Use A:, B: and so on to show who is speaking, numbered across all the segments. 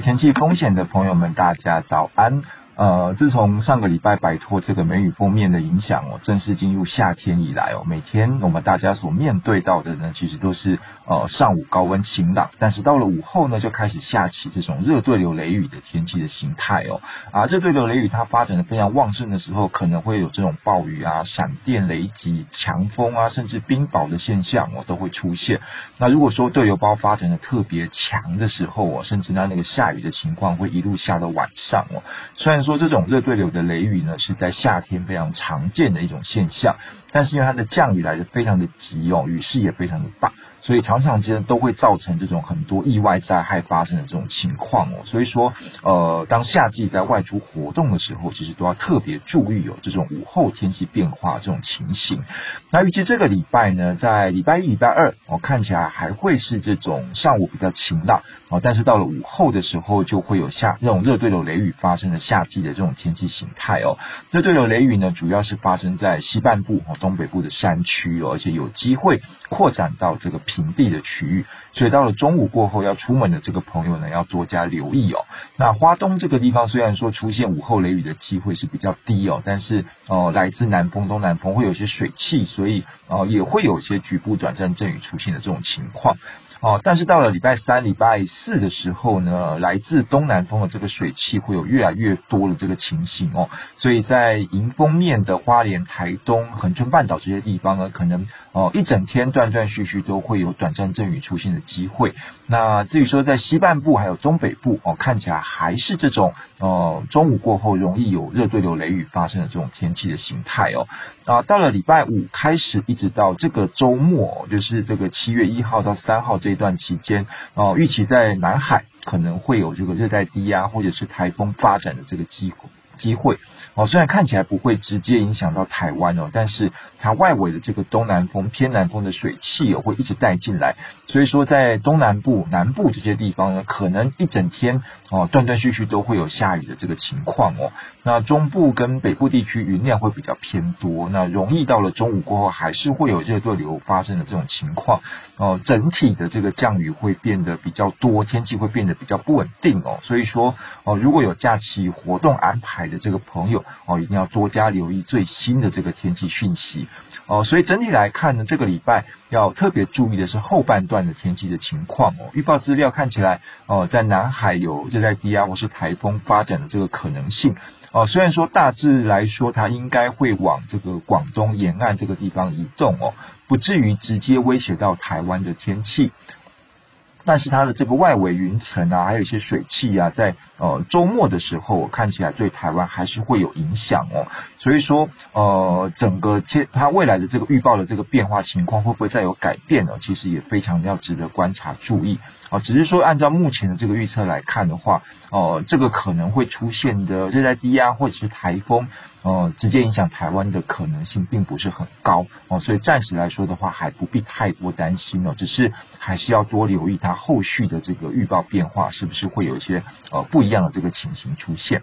A: 天气风险的朋友们，大家早安。呃，自从上个礼拜摆脱这个梅雨锋面的影响哦，正式进入夏天以来哦，每天我们大家所面对到的呢，其实都是呃上午高温晴朗，但是到了午后呢，就开始下起这种热对流雷雨的天气的形态哦。啊，热对流雷雨它发展的非常旺盛的时候，可能会有这种暴雨啊、闪电、雷击、强风啊，甚至冰雹的现象哦，都会出现。那如果说对流包发展的特别强的时候哦，甚至那那个下雨的情况会一路下到晚上哦。虽然说这种热对流的雷雨呢，是在夏天非常常见的一种现象，但是因为它的降雨来的非常的急哦，雨势也非常的大。所以常常之间都会造成这种很多意外灾害发生的这种情况哦。所以说，呃，当夏季在外出活动的时候，其实都要特别注意有这种午后天气变化这种情形。那预计这个礼拜呢，在礼拜一、礼拜二，哦，看起来还会是这种上午比较晴朗哦，但是到了午后的时候，就会有下那种热对流雷雨发生的夏季的这种天气形态哦。热对流雷雨呢，主要是发生在西半部哦、东北部的山区哦，而且有机会扩展到这个。平地的区域，所以到了中午过后要出门的这个朋友呢，要多加留意哦。那花东这个地方虽然说出现午后雷雨的机会是比较低哦，但是哦，来自南风、东南风会有些水汽，所以哦也会有些局部短暂阵雨出现的这种情况。哦，但是到了礼拜三、礼拜四的时候呢，来自东南风的这个水汽会有越来越多的这个情形哦，所以在迎风面的花莲、台东、恒春半岛这些地方呢，可能哦一整天断断续续都会有短暂阵雨出现的机会。那至于说在西半部还有中北部哦，看起来还是这种哦中午过后容易有热对流雷雨发生的这种天气的形态哦。啊，到了礼拜五开始，一直到这个周末，就是这个七月一号到三号这一段期间，哦，预期在南海可能会有这个热带低压或者是台风发展的这个机会。机会哦，虽然看起来不会直接影响到台湾哦，但是它外围的这个东南风、偏南风的水汽哦，会一直带进来，所以说在东南部、南部这些地方呢，可能一整天哦，断断续续都会有下雨的这个情况哦。那中部跟北部地区云量会比较偏多，那容易到了中午过后还是会有热对流发生的这种情况哦。整体的这个降雨会变得比较多，天气会变得比较不稳定哦。所以说哦，如果有假期活动安排的这个朋友哦，一定要多加留意最新的这个天气讯息哦。所以整体来看呢，这个礼拜要特别注意的是后半段的天气的情况哦。预报资料看起来哦，在南海有热带低压或是台风发展的这个可能性哦。虽然说大致来说，它应该会往这个广东沿岸这个地方移动哦，不至于直接威胁到台湾的天气。但是它的这个外围云层啊，还有一些水汽啊，在呃周末的时候看起来对台湾还是会有影响哦。所以说呃整个天它未来的这个预报的这个变化情况会不会再有改变呢？其实也非常要值得观察注意啊、只是说按照目前的这个预测来看的话，呃这个可能会出现的热带低压或者是台风。呃，直接影响台湾的可能性并不是很高哦，所以暂时来说的话，还不必太过担心哦，只是还是要多留意它后续的这个预报变化，是不是会有一些呃不一样的这个情形出现。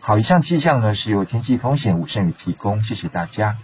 A: 好，以上气象呢是由天气风险吴胜宇提供，谢谢大家。